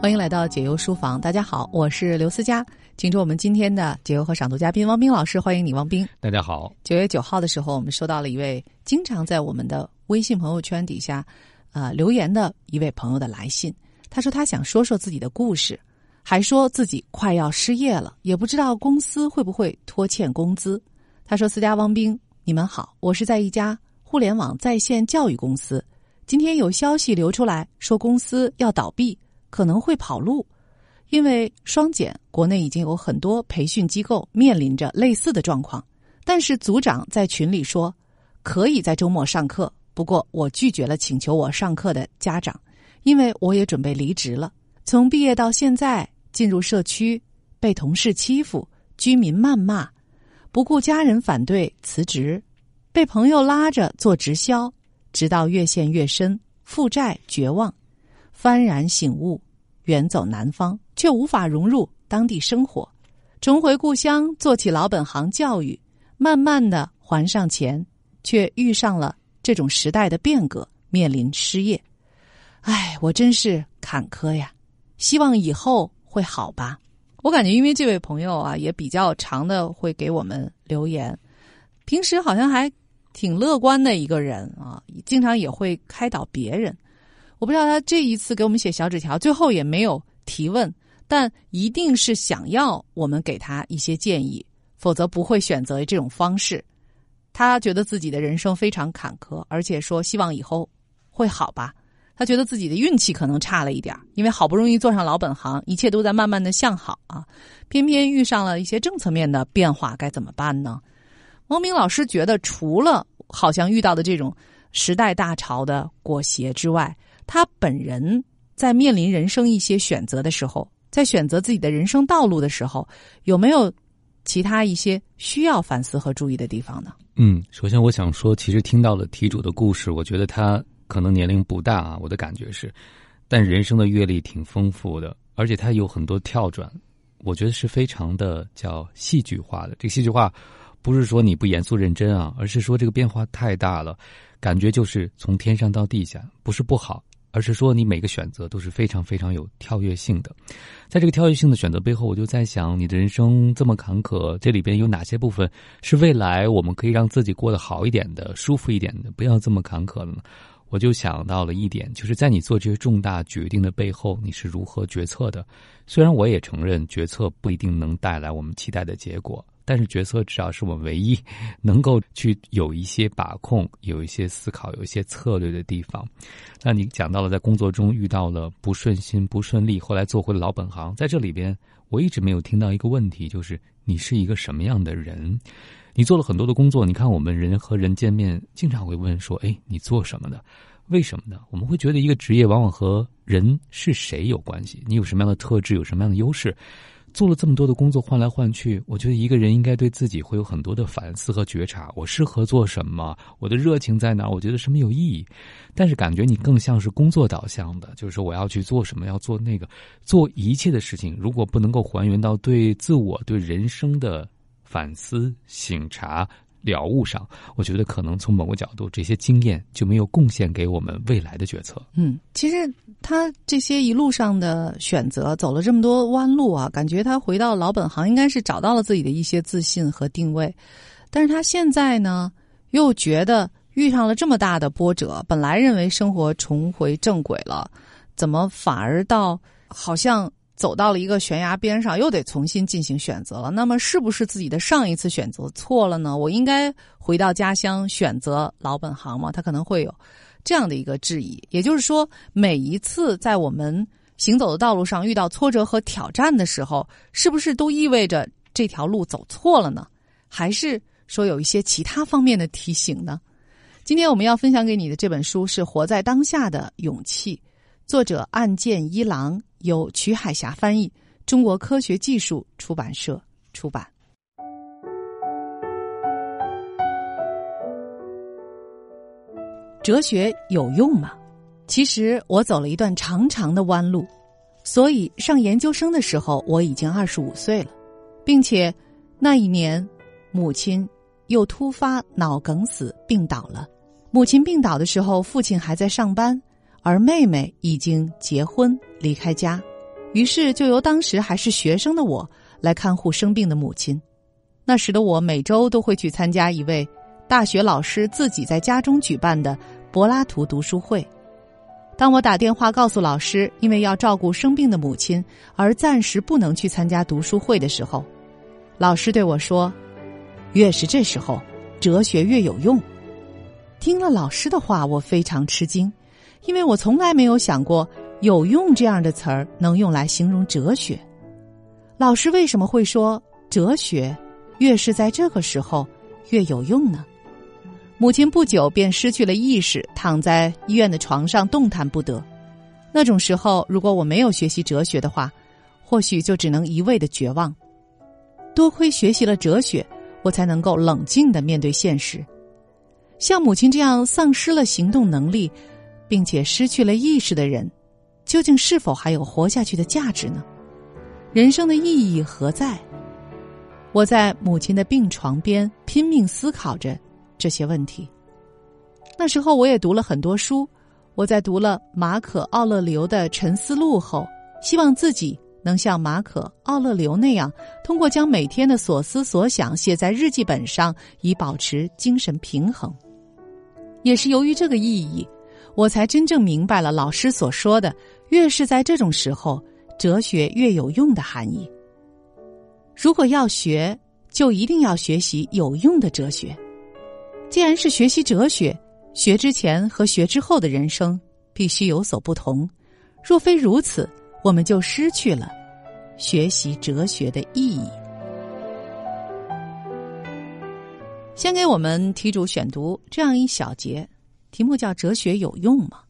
欢迎来到解忧书房，大家好，我是刘思佳，请出我们今天的解忧和赏读嘉宾汪冰老师，欢迎你，汪冰。大家好，九月九号的时候，我们收到了一位经常在我们的微信朋友圈底下，呃留言的一位朋友的来信。他说他想说说自己的故事，还说自己快要失业了，也不知道公司会不会拖欠工资。他说：“思佳、汪冰，你们好，我是在一家互联网在线教育公司，今天有消息流出来说公司要倒闭。”可能会跑路，因为双减，国内已经有很多培训机构面临着类似的状况。但是组长在群里说，可以在周末上课，不过我拒绝了请求我上课的家长，因为我也准备离职了。从毕业到现在，进入社区被同事欺负，居民谩骂，不顾家人反对辞职，被朋友拉着做直销，直到越陷越深，负债绝望。幡然醒悟，远走南方，却无法融入当地生活，重回故乡，做起老本行教育，慢慢的还上钱，却遇上了这种时代的变革，面临失业。唉，我真是坎坷呀！希望以后会好吧。我感觉，因为这位朋友啊，也比较长的会给我们留言，平时好像还挺乐观的一个人啊，经常也会开导别人。我不知道他这一次给我们写小纸条，最后也没有提问，但一定是想要我们给他一些建议，否则不会选择这种方式。他觉得自己的人生非常坎坷，而且说希望以后会好吧。他觉得自己的运气可能差了一点，因为好不容易做上老本行，一切都在慢慢的向好啊，偏偏遇上了一些政策面的变化，该怎么办呢？汪明老师觉得，除了好像遇到的这种时代大潮的裹挟之外，他本人在面临人生一些选择的时候，在选择自己的人生道路的时候，有没有其他一些需要反思和注意的地方呢？嗯，首先我想说，其实听到了题主的故事，我觉得他可能年龄不大啊，我的感觉是，但人生的阅历挺丰富的，而且他有很多跳转，我觉得是非常的叫戏剧化的。这戏剧化不是说你不严肃认真啊，而是说这个变化太大了，感觉就是从天上到地下，不是不好。而是说，你每个选择都是非常非常有跳跃性的。在这个跳跃性的选择背后，我就在想，你的人生这么坎坷，这里边有哪些部分是未来我们可以让自己过得好一点的、舒服一点的，不要这么坎坷了呢？我就想到了一点，就是在你做这些重大决定的背后，你是如何决策的。虽然我也承认，决策不一定能带来我们期待的结果。但是决策至少是我们唯一 能够去有一些把控、有一些思考、有一些策略的地方。那你讲到了在工作中遇到了不顺心、不顺利，后来做回了老本行。在这里边，我一直没有听到一个问题，就是你是一个什么样的人？你做了很多的工作，你看我们人和人见面，经常会问说：“哎，你做什么的？为什么呢？”我们会觉得一个职业往往和人是谁有关系，你有什么样的特质，有什么样的优势。做了这么多的工作，换来换去，我觉得一个人应该对自己会有很多的反思和觉察。我适合做什么？我的热情在哪？我觉得什么有意义？但是感觉你更像是工作导向的，就是说我要去做什么，要做那个，做一切的事情，如果不能够还原到对自我、对人生的反思、醒察。了悟上，我觉得可能从某个角度，这些经验就没有贡献给我们未来的决策。嗯，其实他这些一路上的选择，走了这么多弯路啊，感觉他回到老本行，应该是找到了自己的一些自信和定位。但是他现在呢，又觉得遇上了这么大的波折，本来认为生活重回正轨了，怎么反而到好像？走到了一个悬崖边上，又得重新进行选择了。那么，是不是自己的上一次选择错了呢？我应该回到家乡选择老本行吗？他可能会有这样的一个质疑。也就是说，每一次在我们行走的道路上遇到挫折和挑战的时候，是不是都意味着这条路走错了呢？还是说有一些其他方面的提醒呢？今天我们要分享给你的这本书是《活在当下的勇气》，作者岸见一郎。由曲海霞翻译，中国科学技术出版社出版。哲学有用吗？其实我走了一段长长的弯路，所以上研究生的时候我已经二十五岁了，并且那一年母亲又突发脑梗死病倒了。母亲病倒的时候，父亲还在上班。而妹妹已经结婚离开家，于是就由当时还是学生的我来看护生病的母亲。那时的我每周都会去参加一位大学老师自己在家中举办的柏拉图读书会。当我打电话告诉老师，因为要照顾生病的母亲而暂时不能去参加读书会的时候，老师对我说：“越是这时候，哲学越有用。”听了老师的话，我非常吃惊，因为我从来没有想过“有用”这样的词儿能用来形容哲学。老师为什么会说哲学越是在这个时候越有用呢？母亲不久便失去了意识，躺在医院的床上动弹不得。那种时候，如果我没有学习哲学的话，或许就只能一味的绝望。多亏学习了哲学，我才能够冷静的面对现实。像母亲这样丧失了行动能力，并且失去了意识的人，究竟是否还有活下去的价值呢？人生的意义何在？我在母亲的病床边拼命思考着。这些问题。那时候我也读了很多书，我在读了马可·奥勒留的《沉思录》后，希望自己能像马可·奥勒留那样，通过将每天的所思所想写在日记本上，以保持精神平衡。也是由于这个意义，我才真正明白了老师所说的“越是在这种时候，哲学越有用”的含义。如果要学，就一定要学习有用的哲学。既然是学习哲学，学之前和学之后的人生必须有所不同。若非如此，我们就失去了学习哲学的意义。先给我们题主选读这样一小节，题目叫“哲学有用吗？”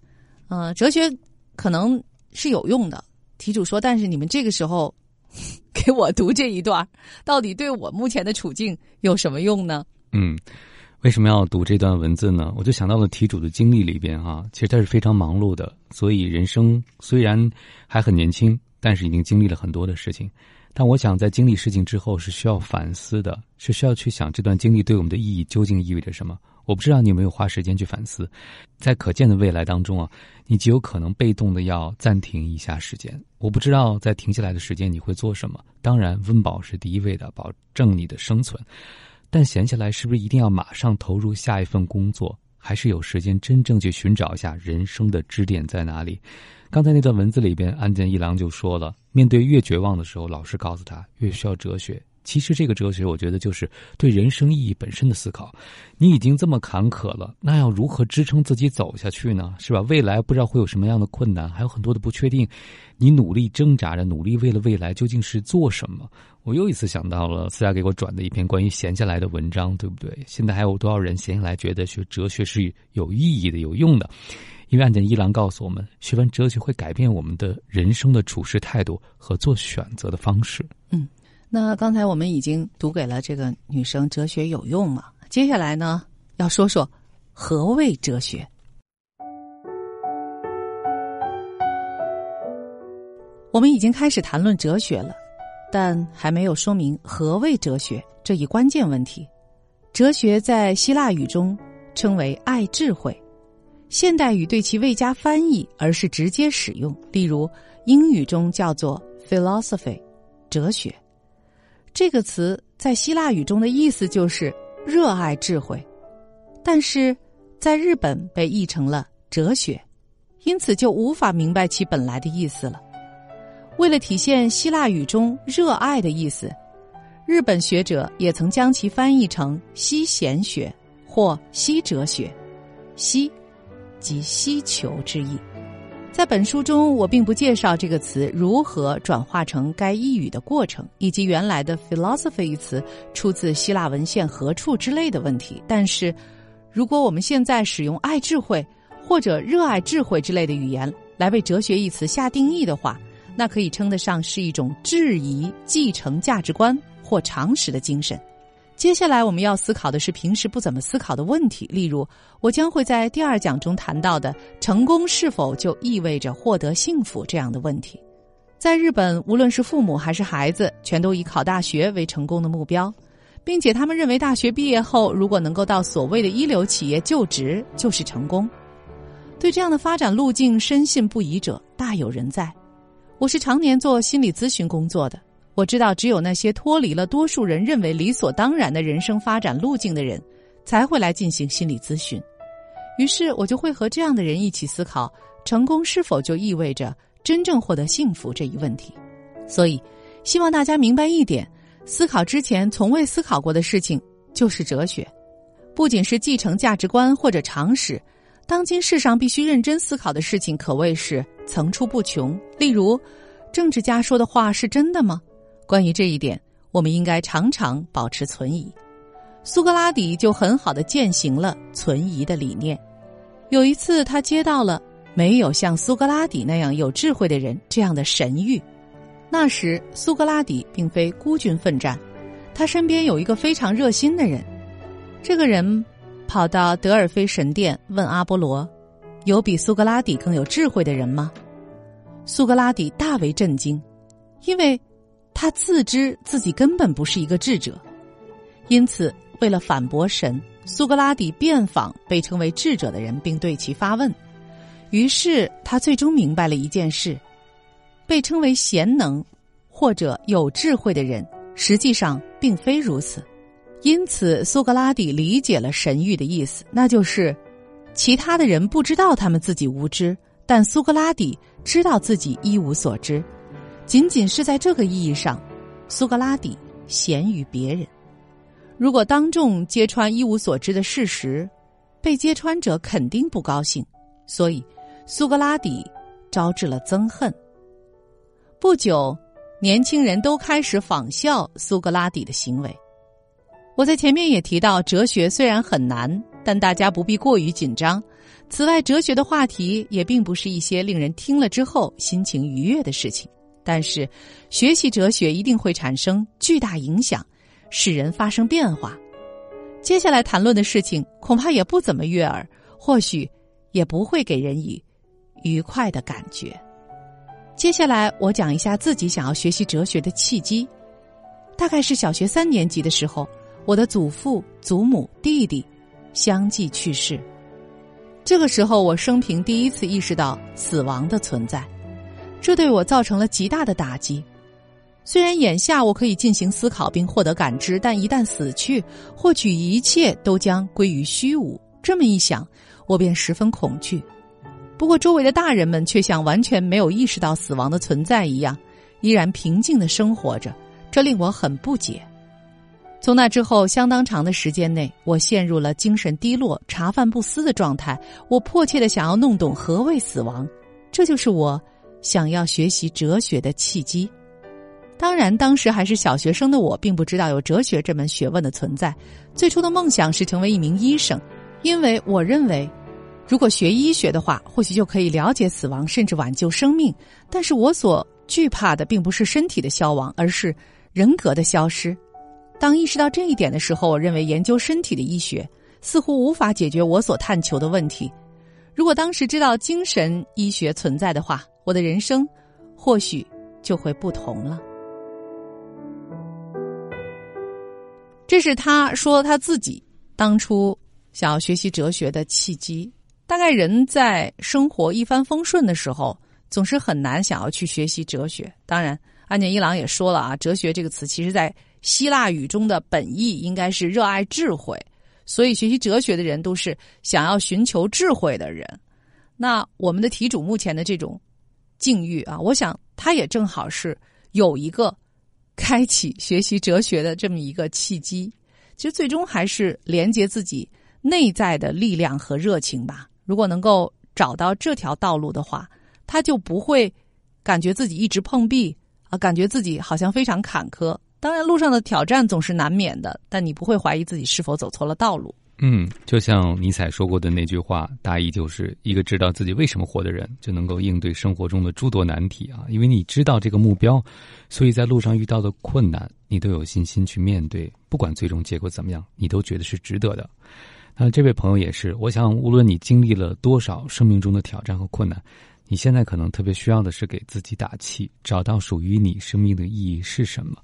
呃，哲学可能是有用的。题主说：“但是你们这个时候 给我读这一段，到底对我目前的处境有什么用呢？”嗯。为什么要读这段文字呢？我就想到了题主的经历里边哈，其实他是非常忙碌的，所以人生 虽然还很年轻，但是已经经历了很多的事情。但我想在经历事情之后是需要反思的，是需要去想这段经历对我们的意义究竟意味着什么。我不知道你有没有花时间去反思，在可见的未来当中啊，你极有可能被动的要暂停一下时间。我不知道在停下来的时间你会做什么。当然，温饱是第一位的，保证你的生存。但闲下来是不是一定要马上投入下一份工作？还是有时间真正去寻找一下人生的支点在哪里？刚才那段文字里边，安见一郎就说了：面对越绝望的时候，老师告诉他，越需要哲学。其实这个哲学，我觉得就是对人生意义本身的思考。你已经这么坎坷了，那要如何支撑自己走下去呢？是吧？未来不知道会有什么样的困难，还有很多的不确定。你努力挣扎着，努力为了未来，究竟是做什么？我又一次想到了思佳给我转的一篇关于闲下来的文章，对不对？现在还有多少人闲下来觉得学哲学是有意义的、有用的？因为案件一郎告诉我们，学完哲学会改变我们的人生的处事态度和做选择的方式。嗯。那刚才我们已经读给了这个女生，哲学有用吗？接下来呢，要说说何谓哲学。我们已经开始谈论哲学了，但还没有说明何谓哲学这一关键问题。哲学在希腊语中称为“爱智慧”，现代语对其未加翻译，而是直接使用。例如，英语中叫做 “philosophy”，哲学。这个词在希腊语中的意思就是热爱智慧，但是在日本被译成了哲学，因此就无法明白其本来的意思了。为了体现希腊语中热爱的意思，日本学者也曾将其翻译成西贤学或西哲学，西即希求之意。在本书中，我并不介绍这个词如何转化成该意语的过程，以及原来的 philosophy 一词出自希腊文献何处之类的问题。但是，如果我们现在使用“爱智慧”或者“热爱智慧”之类的语言来为“哲学”一词下定义的话，那可以称得上是一种质疑继承价值观或常识的精神。接下来我们要思考的是平时不怎么思考的问题，例如我将会在第二讲中谈到的“成功是否就意味着获得幸福”这样的问题。在日本，无论是父母还是孩子，全都以考大学为成功的目标，并且他们认为大学毕业后如果能够到所谓的一流企业就职就是成功。对这样的发展路径深信不疑者大有人在。我是常年做心理咨询工作的，我知道只有那些脱离了多数人认为理所当然的人生发展路径的人，才会来进行心理咨询。于是我就会和这样的人一起思考：成功是否就意味着真正获得幸福这一问题？所以，希望大家明白一点：思考之前从未思考过的事情就是哲学，不仅是继承价值观或者常识。当今世上必须认真思考的事情可谓是层出不穷。例如，政治家说的话是真的吗？关于这一点，我们应该常常保持存疑。苏格拉底就很好的践行了存疑的理念。有一次，他接到了没有像苏格拉底那样有智慧的人这样的神谕。那时，苏格拉底并非孤军奋战，他身边有一个非常热心的人。这个人。跑到德尔菲神殿问阿波罗：“有比苏格拉底更有智慧的人吗？”苏格拉底大为震惊，因为他自知自己根本不是一个智者。因此，为了反驳神，苏格拉底遍访被称为智者的人，并对其发问。于是，他最终明白了一件事：被称为贤能或者有智慧的人，实际上并非如此。因此，苏格拉底理解了神谕的意思，那就是，其他的人不知道他们自己无知，但苏格拉底知道自己一无所知。仅仅是在这个意义上，苏格拉底贤于别人。如果当众揭穿一无所知的事实，被揭穿者肯定不高兴，所以苏格拉底招致了憎恨。不久，年轻人都开始仿效苏格拉底的行为。我在前面也提到，哲学虽然很难，但大家不必过于紧张。此外，哲学的话题也并不是一些令人听了之后心情愉悦的事情。但是，学习哲学一定会产生巨大影响，使人发生变化。接下来谈论的事情恐怕也不怎么悦耳，或许也不会给人以愉快的感觉。接下来，我讲一下自己想要学习哲学的契机，大概是小学三年级的时候。我的祖父、祖母、弟弟相继去世，这个时候我生平第一次意识到死亡的存在，这对我造成了极大的打击。虽然眼下我可以进行思考并获得感知，但一旦死去，或许一切都将归于虚无。这么一想，我便十分恐惧。不过周围的大人们却像完全没有意识到死亡的存在一样，依然平静的生活着，这令我很不解。从那之后，相当长的时间内，我陷入了精神低落、茶饭不思的状态。我迫切的想要弄懂何谓死亡，这就是我想要学习哲学的契机。当然，当时还是小学生的我，并不知道有哲学这门学问的存在。最初的梦想是成为一名医生，因为我认为，如果学医学的话，或许就可以了解死亡，甚至挽救生命。但是我所惧怕的，并不是身体的消亡，而是人格的消失。当意识到这一点的时候，我认为研究身体的医学似乎无法解决我所探求的问题。如果当时知道精神医学存在的话，我的人生或许就会不同了。这是他说他自己当初想要学习哲学的契机。大概人在生活一帆风顺的时候，总是很难想要去学习哲学。当然，安田一郎也说了啊，哲学这个词其实在。希腊语中的本意应该是热爱智慧，所以学习哲学的人都是想要寻求智慧的人。那我们的题主目前的这种境遇啊，我想他也正好是有一个开启学习哲学的这么一个契机。其实最终还是连接自己内在的力量和热情吧。如果能够找到这条道路的话，他就不会感觉自己一直碰壁啊，感觉自己好像非常坎坷。当然，路上的挑战总是难免的，但你不会怀疑自己是否走错了道路。嗯，就像尼采说过的那句话，大意就是一个知道自己为什么活的人，就能够应对生活中的诸多难题啊！因为你知道这个目标，所以在路上遇到的困难，你都有信心去面对，不管最终结果怎么样，你都觉得是值得的。那这位朋友也是，我想，无论你经历了多少生命中的挑战和困难，你现在可能特别需要的是给自己打气，找到属于你生命的意义是什么。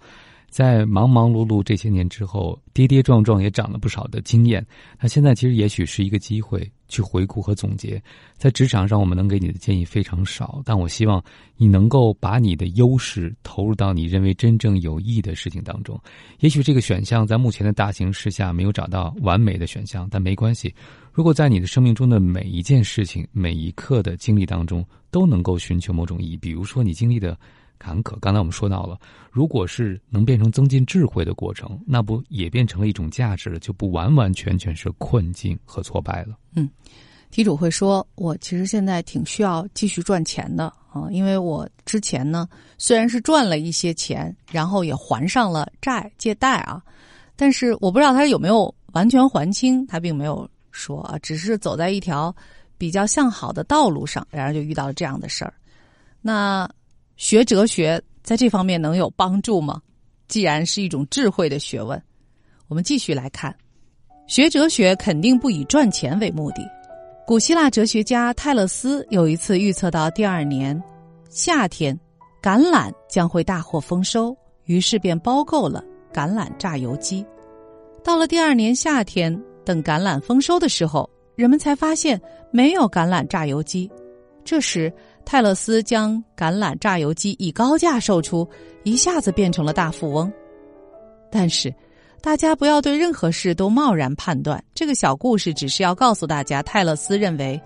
在忙忙碌碌这些年之后，跌跌撞撞也长了不少的经验。那现在其实也许是一个机会，去回顾和总结。在职场上，我们能给你的建议非常少，但我希望你能够把你的优势投入到你认为真正有益的事情当中。也许这个选项在目前的大形势下没有找到完美的选项，但没关系。如果在你的生命中的每一件事情、每一刻的经历当中都能够寻求某种意义，比如说你经历的。坎坷，刚才我们说到了，如果是能变成增进智慧的过程，那不也变成了一种价值了？就不完完全全是困境和挫败了。嗯，题主会说，我其实现在挺需要继续赚钱的啊，因为我之前呢虽然是赚了一些钱，然后也还上了债借贷啊，但是我不知道他有没有完全还清，他并没有说啊，只是走在一条比较向好的道路上，然而就遇到了这样的事儿，那。学哲学在这方面能有帮助吗？既然是一种智慧的学问，我们继续来看。学哲学肯定不以赚钱为目的。古希腊哲学家泰勒斯有一次预测到第二年夏天橄榄将会大获丰收，于是便包购了橄榄榨油机。到了第二年夏天，等橄榄丰收的时候，人们才发现没有橄榄榨油机。这时。泰勒斯将橄榄榨油机以高价售出，一下子变成了大富翁。但是，大家不要对任何事都贸然判断。这个小故事只是要告诉大家，泰勒斯认为，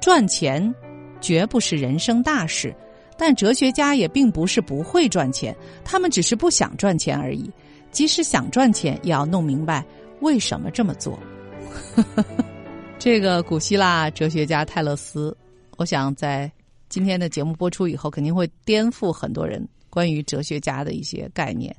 赚钱绝不是人生大事。但哲学家也并不是不会赚钱，他们只是不想赚钱而已。即使想赚钱，也要弄明白为什么这么做。这个古希腊哲学家泰勒斯，我想在。今天的节目播出以后，肯定会颠覆很多人关于哲学家的一些概念，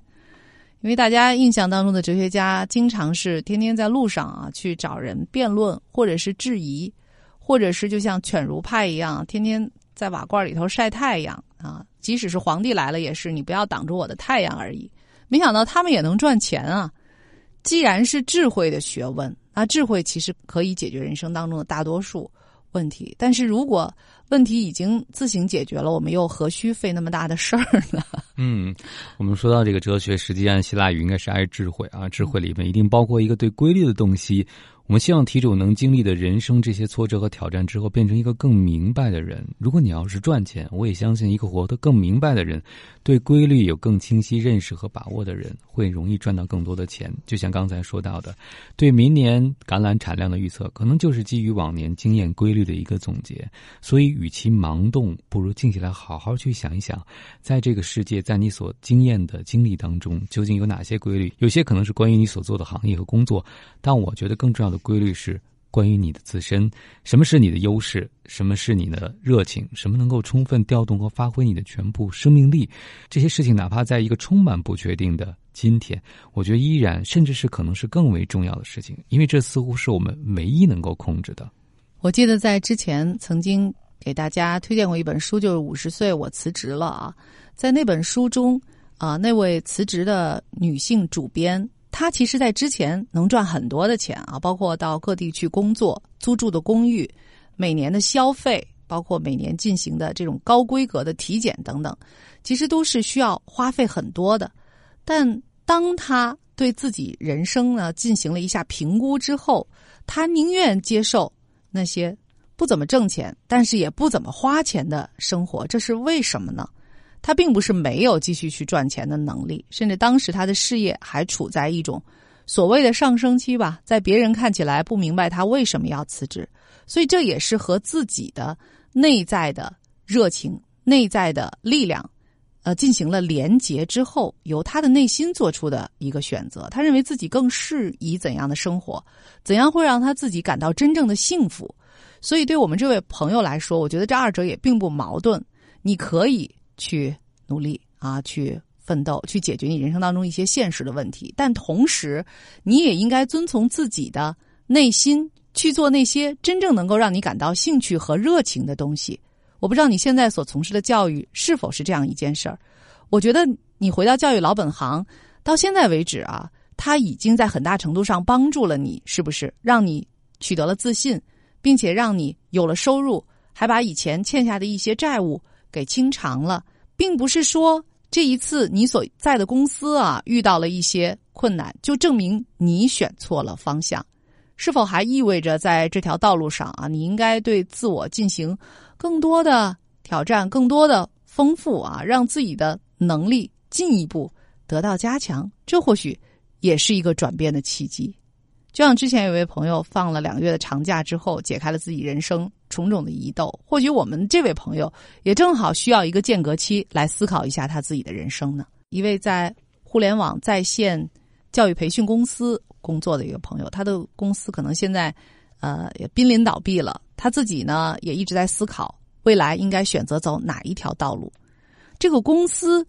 因为大家印象当中的哲学家，经常是天天在路上啊去找人辩论，或者是质疑，或者是就像犬儒派一样，天天在瓦罐里头晒太阳啊。即使是皇帝来了，也是你不要挡住我的太阳而已。没想到他们也能赚钱啊！既然是智慧的学问，那智慧其实可以解决人生当中的大多数问题，但是如果问题已经自行解决了，我们又何须费那么大的事儿呢？嗯，我们说到这个哲学，实际上希腊语应该是爱智慧啊，智慧里面一定包括一个对规律的洞悉。我们希望题主能经历的人生这些挫折和挑战之后，变成一个更明白的人。如果你要是赚钱，我也相信一个活得更明白的人，对规律有更清晰认识和把握的人，会容易赚到更多的钱。就像刚才说到的，对明年橄榄产量的预测，可能就是基于往年经验规律的一个总结。所以，与其盲动，不如静下来好好去想一想，在这个世界，在你所经验的经历当中，究竟有哪些规律？有些可能是关于你所做的行业和工作，但我觉得更重要的。规律是关于你的自身，什么是你的优势，什么是你的热情，什么能够充分调动和发挥你的全部生命力，这些事情哪怕在一个充满不确定的今天，我觉得依然甚至是可能是更为重要的事情，因为这似乎是我们唯一能够控制的。我记得在之前曾经给大家推荐过一本书，就是《五十岁我辞职了》啊，在那本书中啊，那位辞职的女性主编。他其实，在之前能赚很多的钱啊，包括到各地去工作、租住的公寓、每年的消费，包括每年进行的这种高规格的体检等等，其实都是需要花费很多的。但当他对自己人生呢进行了一下评估之后，他宁愿接受那些不怎么挣钱，但是也不怎么花钱的生活。这是为什么呢？他并不是没有继续去赚钱的能力，甚至当时他的事业还处在一种所谓的上升期吧，在别人看起来不明白他为什么要辞职，所以这也是和自己的内在的热情、内在的力量，呃，进行了连结之后，由他的内心做出的一个选择。他认为自己更适宜怎样的生活，怎样会让他自己感到真正的幸福。所以，对我们这位朋友来说，我觉得这二者也并不矛盾，你可以。去努力啊，去奋斗，去解决你人生当中一些现实的问题。但同时，你也应该遵从自己的内心，去做那些真正能够让你感到兴趣和热情的东西。我不知道你现在所从事的教育是否是这样一件事儿。我觉得你回到教育老本行，到现在为止啊，他已经在很大程度上帮助了你，是不是？让你取得了自信，并且让你有了收入，还把以前欠下的一些债务给清偿了。并不是说这一次你所在的公司啊遇到了一些困难，就证明你选错了方向。是否还意味着在这条道路上啊，你应该对自我进行更多的挑战，更多的丰富啊，让自己的能力进一步得到加强？这或许也是一个转变的契机。就像之前有位朋友放了两个月的长假之后，解开了自己人生种种的疑窦，或许我们这位朋友也正好需要一个间隔期来思考一下他自己的人生呢。一位在互联网在线教育培训公司。工作的一个朋友，他的公司可能现在，呃，也濒临倒闭了。他自己呢，也一直在思考未来应该选择走哪一条道路。这个公司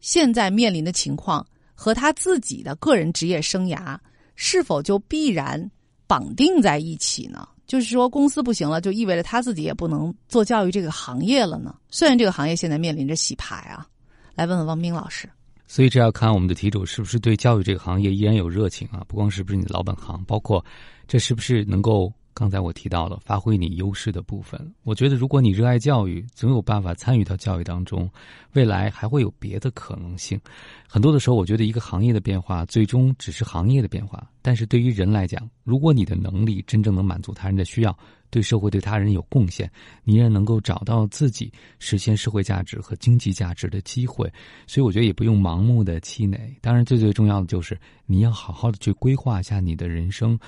现在面临的情况和他自己的个人职业生涯是否就必然绑定在一起呢？就是说，公司不行了，就意味着他自己也不能做教育这个行业了呢？虽然这个行业现在面临着洗牌啊，来问问汪冰老师。所以这要看我们的题主是不是对教育这个行业依然有热情啊？不光是不是你的老本行，包括这是不是能够刚才我提到了发挥你优势的部分。我觉得如果你热爱教育，总有办法参与到教育当中，未来还会有别的可能性。很多的时候，我觉得一个行业的变化最终只是行业的变化，但是对于人来讲，如果你的能力真正能满足他人的需要。对社会、对他人有贡献，你依然能够找到自己实现社会价值和经济价值的机会，所以我觉得也不用盲目的气馁。当然，最最重要的就是你要好好的去规划一下你的人生。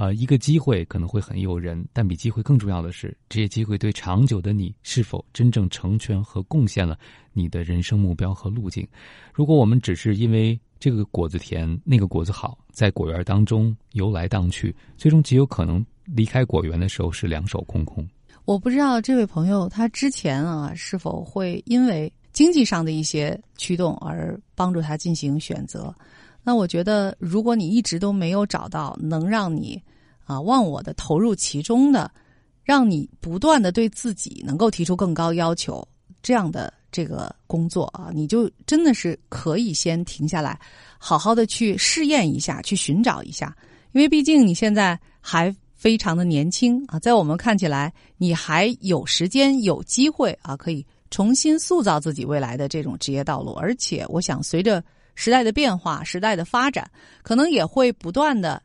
啊，一个机会可能会很诱人，但比机会更重要的是，这些机会对长久的你是否真正成全和贡献了你的人生目标和路径。如果我们只是因为这个果子甜，那个果子好，在果园当中游来荡去，最终极有可能。离开果园的时候是两手空空。我不知道这位朋友他之前啊是否会因为经济上的一些驱动而帮助他进行选择。那我觉得，如果你一直都没有找到能让你啊忘我的投入其中的，让你不断的对自己能够提出更高要求这样的这个工作啊，你就真的是可以先停下来，好好的去试验一下，去寻找一下，因为毕竟你现在还。非常的年轻啊，在我们看起来，你还有时间、有机会啊，可以重新塑造自己未来的这种职业道路。而且，我想随着时代的变化、时代的发展，可能也会不断的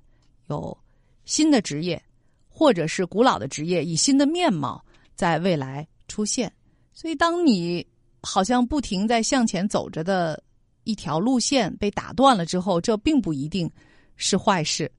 有新的职业，或者是古老的职业以新的面貌在未来出现。所以，当你好像不停在向前走着的一条路线被打断了之后，这并不一定是坏事，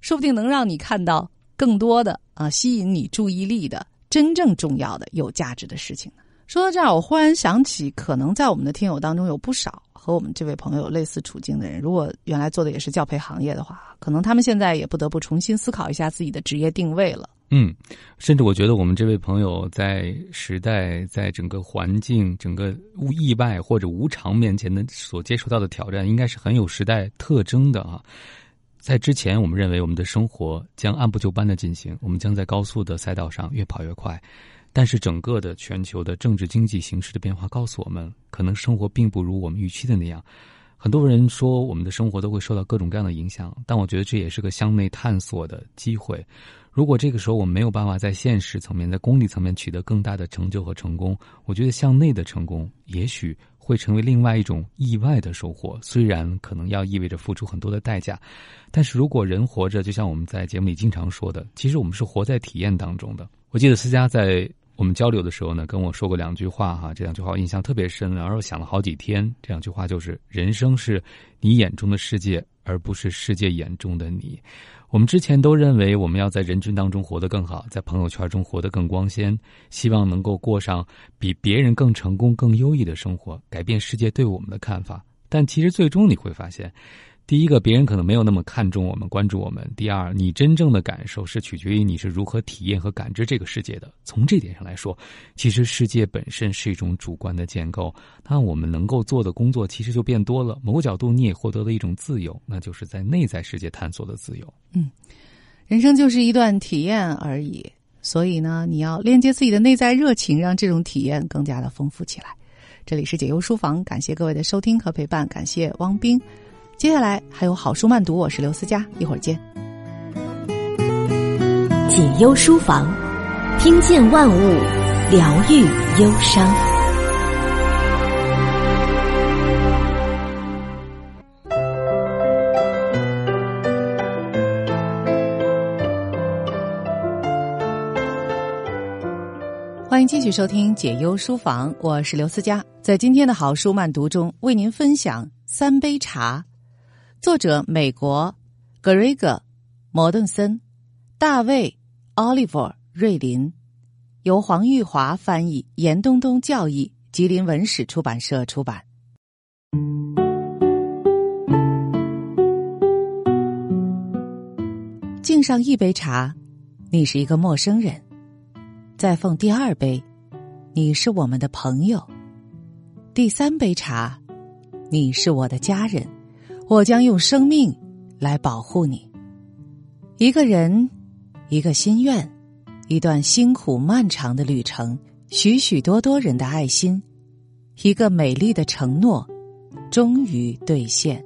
说不定能让你看到。更多的啊，吸引你注意力的真正重要的、有价值的事情呢。说到这儿，我忽然想起，可能在我们的听友当中有不少和我们这位朋友类似处境的人。如果原来做的也是教培行业的话，可能他们现在也不得不重新思考一下自己的职业定位了。嗯，甚至我觉得我们这位朋友在时代、在整个环境、整个意外或者无常面前的所接触到的挑战，应该是很有时代特征的啊。在之前，我们认为我们的生活将按部就班的进行，我们将在高速的赛道上越跑越快。但是，整个的全球的政治经济形势的变化告诉我们，可能生活并不如我们预期的那样。很多人说，我们的生活都会受到各种各样的影响，但我觉得这也是个向内探索的机会。如果这个时候我们没有办法在现实层面、在功利层面取得更大的成就和成功，我觉得向内的成功也许。会成为另外一种意外的收获，虽然可能要意味着付出很多的代价，但是如果人活着，就像我们在节目里经常说的，其实我们是活在体验当中的。我记得思佳在我们交流的时候呢，跟我说过两句话哈，这两句话我印象特别深，然后想了好几天。这两句话就是：人生是你眼中的世界，而不是世界眼中的你。我们之前都认为我们要在人群当中活得更好，在朋友圈中活得更光鲜，希望能够过上比别人更成功、更优异的生活，改变世界对我们的看法。但其实最终你会发现。第一个，别人可能没有那么看重我们、关注我们；第二，你真正的感受是取决于你是如何体验和感知这个世界的。从这点上来说，其实世界本身是一种主观的建构。那我们能够做的工作其实就变多了。某个角度，你也获得了一种自由，那就是在内在世界探索的自由。嗯，人生就是一段体验而已，所以呢，你要链接自己的内在热情，让这种体验更加的丰富起来。这里是解忧书房，感谢各位的收听和陪伴，感谢汪冰。接下来还有好书慢读我是刘思佳一会儿见。解忧书房听见万物疗愈忧伤。欢迎继续收听解忧书房我是刘思佳在今天的好书慢读中为您分享三杯茶。作者美国格瑞格·摩顿森，大卫·奥利弗·瑞林，由黄玉华翻译，严冬冬教译，吉林文史出版社出版。敬上一杯茶，你是一个陌生人。再奉第二杯，你是我们的朋友；第三杯茶，你是我的家人，我将用生命来保护你。一个人，一个心愿，一段辛苦漫长的旅程，许许多多人的爱心，一个美丽的承诺，终于兑现。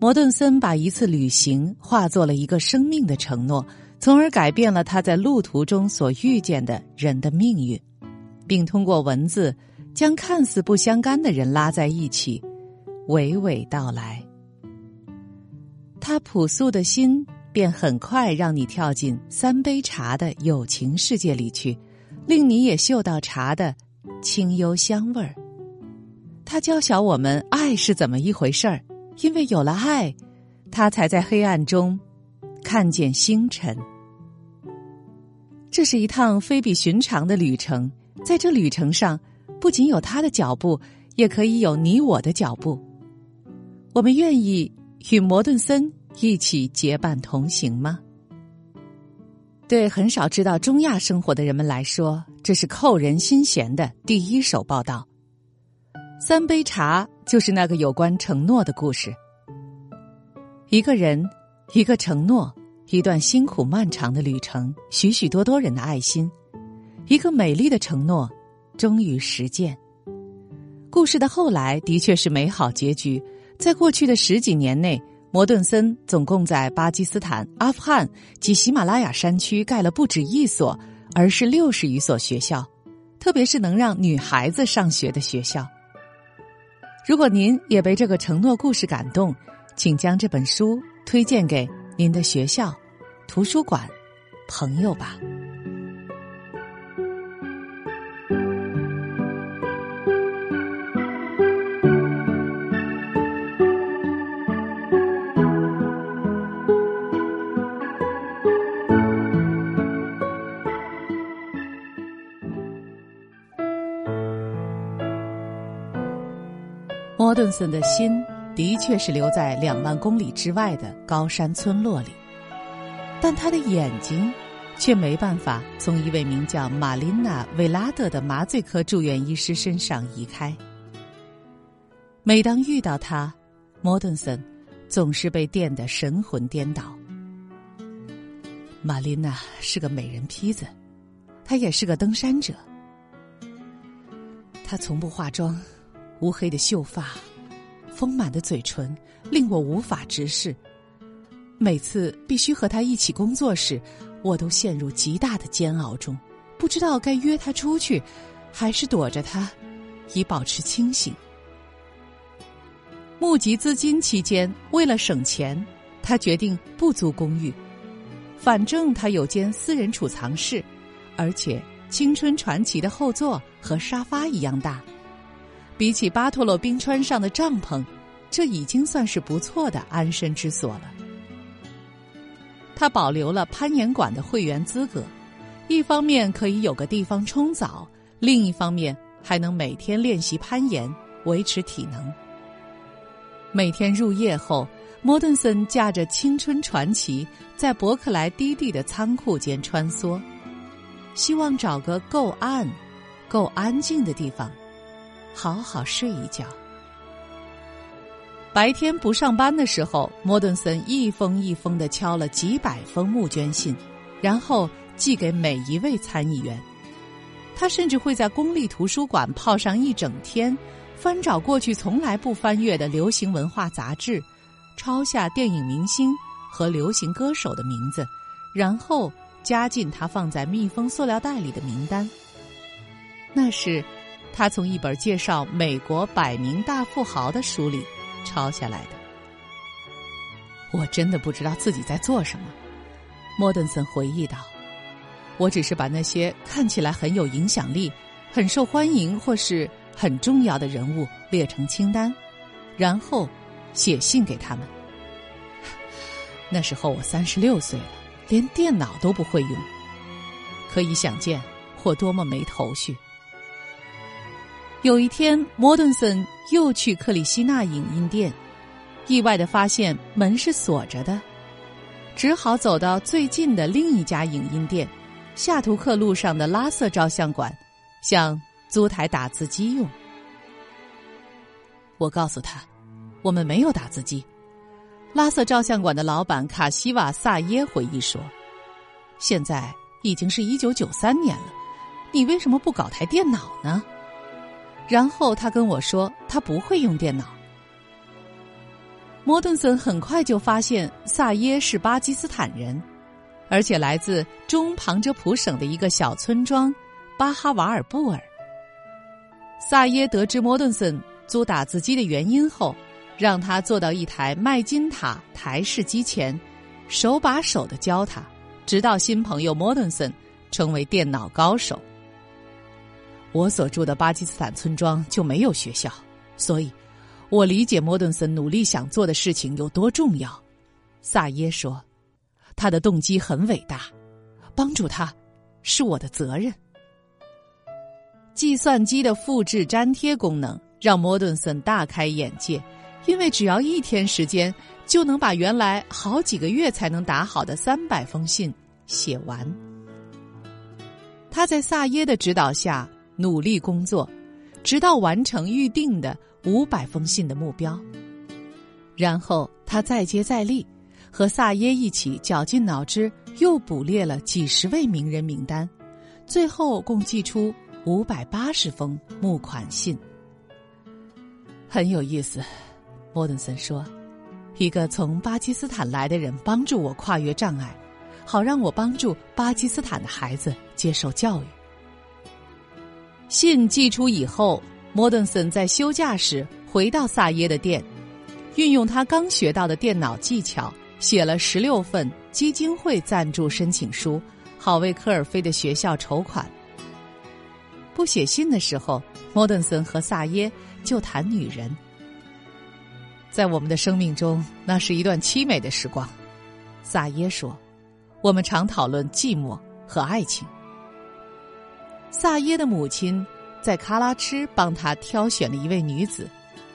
摩顿森把一次旅行化作了一个生命的承诺。从而改变了他在路途中所遇见的人的命运，并通过文字将看似不相干的人拉在一起，娓娓道来。他朴素的心便很快让你跳进三杯茶的友情世界里去，令你也嗅到茶的清幽香味儿。他教晓我们爱是怎么一回事儿，因为有了爱，他才在黑暗中。看见星辰，这是一趟非比寻常的旅程。在这旅程上，不仅有他的脚步，也可以有你我的脚步。我们愿意与摩顿森一起结伴同行吗？对很少知道中亚生活的人们来说，这是扣人心弦的第一手报道。三杯茶就是那个有关承诺的故事。一个人。一个承诺，一段辛苦漫长的旅程，许许多多人的爱心，一个美丽的承诺，终于实践。故事的后来的确是美好结局。在过去的十几年内，摩顿森总共在巴基斯坦、阿富汗及喜马拉雅山区盖了不止一所，而是六十余所学校，特别是能让女孩子上学的学校。如果您也被这个承诺故事感动，请将这本书。推荐给您的学校、图书馆、朋友吧。顿森的心。的确是留在两万公里之外的高山村落里，但他的眼睛却没办法从一位名叫玛琳娜·维拉德的麻醉科住院医师身上移开。每当遇到他，莫顿森总是被电得神魂颠倒。玛琳娜是个美人坯子，她也是个登山者。她从不化妆，乌黑的秀发。丰满的嘴唇令我无法直视。每次必须和他一起工作时，我都陷入极大的煎熬中，不知道该约他出去，还是躲着他，以保持清醒。募集资金期间，为了省钱，他决定不租公寓。反正他有间私人储藏室，而且《青春传奇》的后座和沙发一样大。比起巴托洛冰川上的帐篷，这已经算是不错的安身之所了。他保留了攀岩馆的会员资格，一方面可以有个地方冲澡，另一方面还能每天练习攀岩，维持体能。每天入夜后，莫顿森驾着青春传奇在伯克莱低地的仓库间穿梭，希望找个够暗、够安静的地方。好好睡一觉。白天不上班的时候，莫顿森一封一封的敲了几百封募捐信，然后寄给每一位参议员。他甚至会在公立图书馆泡上一整天，翻找过去从来不翻阅的流行文化杂志，抄下电影明星和流行歌手的名字，然后加进他放在密封塑料袋里的名单。那是。他从一本介绍美国百名大富豪的书里抄下来的。我真的不知道自己在做什么，莫顿森回忆道。我只是把那些看起来很有影响力、很受欢迎或是很重要的人物列成清单，然后写信给他们。那时候我三十六岁了，连电脑都不会用，可以想见我多么没头绪。有一天，摩顿森又去克里希纳影音店，意外的发现门是锁着的，只好走到最近的另一家影音店——夏图克路上的拉瑟照相馆，想租台打字机用。我告诉他，我们没有打字机。拉瑟照相馆的老板卡西瓦萨耶回忆说：“现在已经是一九九三年了，你为什么不搞台电脑呢？”然后他跟我说，他不会用电脑。摩顿森很快就发现萨耶是巴基斯坦人，而且来自中旁遮普省的一个小村庄巴哈瓦尔布尔。萨耶得知摩顿森租打字机的原因后，让他坐到一台麦金塔台式机前，手把手的教他，直到新朋友摩顿森成为电脑高手。我所住的巴基斯坦村庄就没有学校，所以，我理解莫顿森努力想做的事情有多重要。萨耶说：“他的动机很伟大，帮助他是我的责任。”计算机的复制粘贴功能让莫顿森大开眼界，因为只要一天时间就能把原来好几个月才能打好的三百封信写完。他在萨耶的指导下。努力工作，直到完成预定的五百封信的目标。然后他再接再厉，和萨耶一起绞尽脑汁，又捕猎了几十位名人名单，最后共寄出五百八十封募款信。很有意思，莫顿森说：“一个从巴基斯坦来的人帮助我跨越障碍，好让我帮助巴基斯坦的孩子接受教育。”信寄出以后，莫顿森在休假时回到萨耶的店，运用他刚学到的电脑技巧，写了十六份基金会赞助申请书，好为科尔菲的学校筹款。不写信的时候，莫顿森和萨耶就谈女人。在我们的生命中，那是一段凄美的时光。萨耶说：“我们常讨论寂寞和爱情。”萨耶的母亲在喀拉吃帮他挑选了一位女子，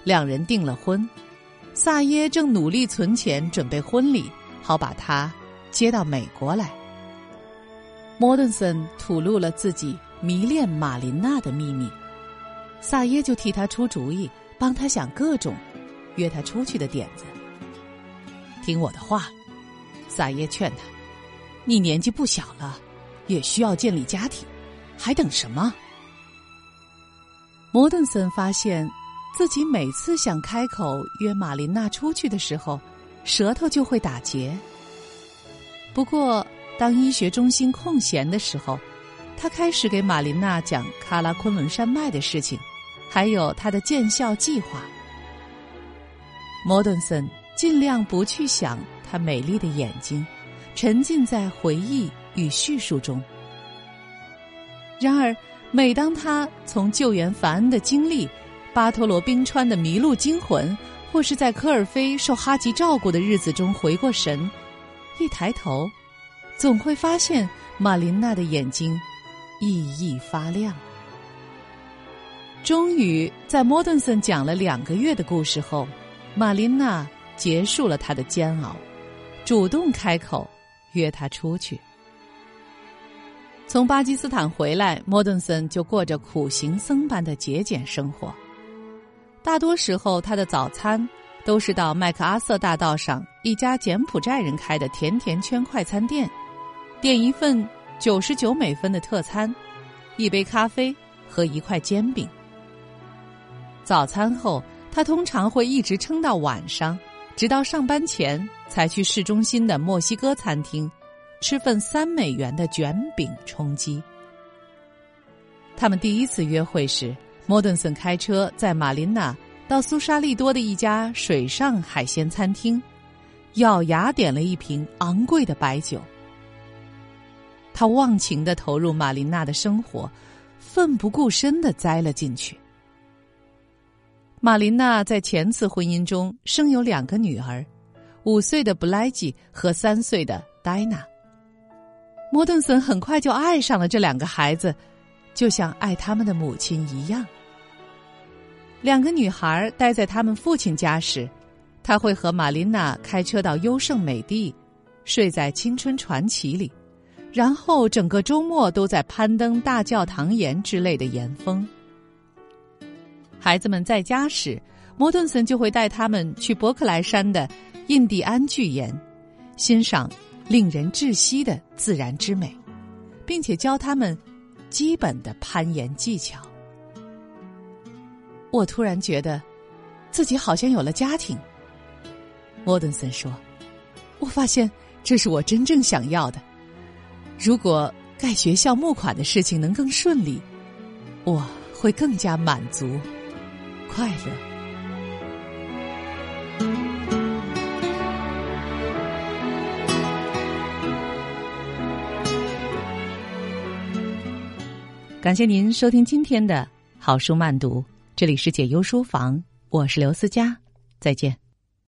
两人订了婚。萨耶正努力存钱准备婚礼，好把她接到美国来。莫顿森吐露了自己迷恋玛琳娜的秘密，萨耶就替他出主意，帮他想各种约她出去的点子。听我的话，萨耶劝他：“你年纪不小了，也需要建立家庭。”还等什么？摩顿森发现自己每次想开口约玛琳娜出去的时候，舌头就会打结。不过，当医学中心空闲的时候，他开始给玛琳娜讲喀拉昆仑山脉的事情，还有他的建校计划。摩顿森尽量不去想她美丽的眼睛，沉浸在回忆与叙述中。然而，每当他从救援凡恩的经历、巴托罗冰川的迷路惊魂，或是在科尔菲受哈吉照顾的日子中回过神，一抬头，总会发现玛琳娜的眼睛熠熠发亮。终于，在莫顿森讲了两个月的故事后，玛琳娜结束了她的煎熬，主动开口约他出去。从巴基斯坦回来，莫顿森就过着苦行僧般的节俭生活。大多时候，他的早餐都是到麦克阿瑟大道上一家柬埔寨人开的甜甜圈快餐店，点一份九十九美分的特餐，一杯咖啡和一块煎饼。早餐后，他通常会一直撑到晚上，直到上班前才去市中心的墨西哥餐厅。吃份三美元的卷饼充饥。他们第一次约会时，莫顿森开车在马琳娜到苏沙利多的一家水上海鲜餐厅，咬牙点了一瓶昂贵的白酒。他忘情的投入玛琳娜的生活，奋不顾身的栽了进去。玛琳娜在前次婚姻中生有两个女儿，五岁的布莱吉和三岁的戴娜。摩顿森很快就爱上了这两个孩子，就像爱他们的母亲一样。两个女孩待在他们父亲家时，他会和玛琳娜开车到优胜美地，睡在青春传奇里。然后整个周末都在攀登大教堂岩之类的岩峰。孩子们在家时，摩顿森就会带他们去伯克莱山的印第安巨岩，欣赏令人窒息的自然之美，并且教他们基本的攀岩技巧。我突然觉得，自己好像有了家庭。摩顿森说：“我发现这是我真正想要的。”如果盖学校募款的事情能更顺利，我会更加满足、快乐。感谢您收听今天的好书慢读，这里是解忧书房，我是刘思佳，再见。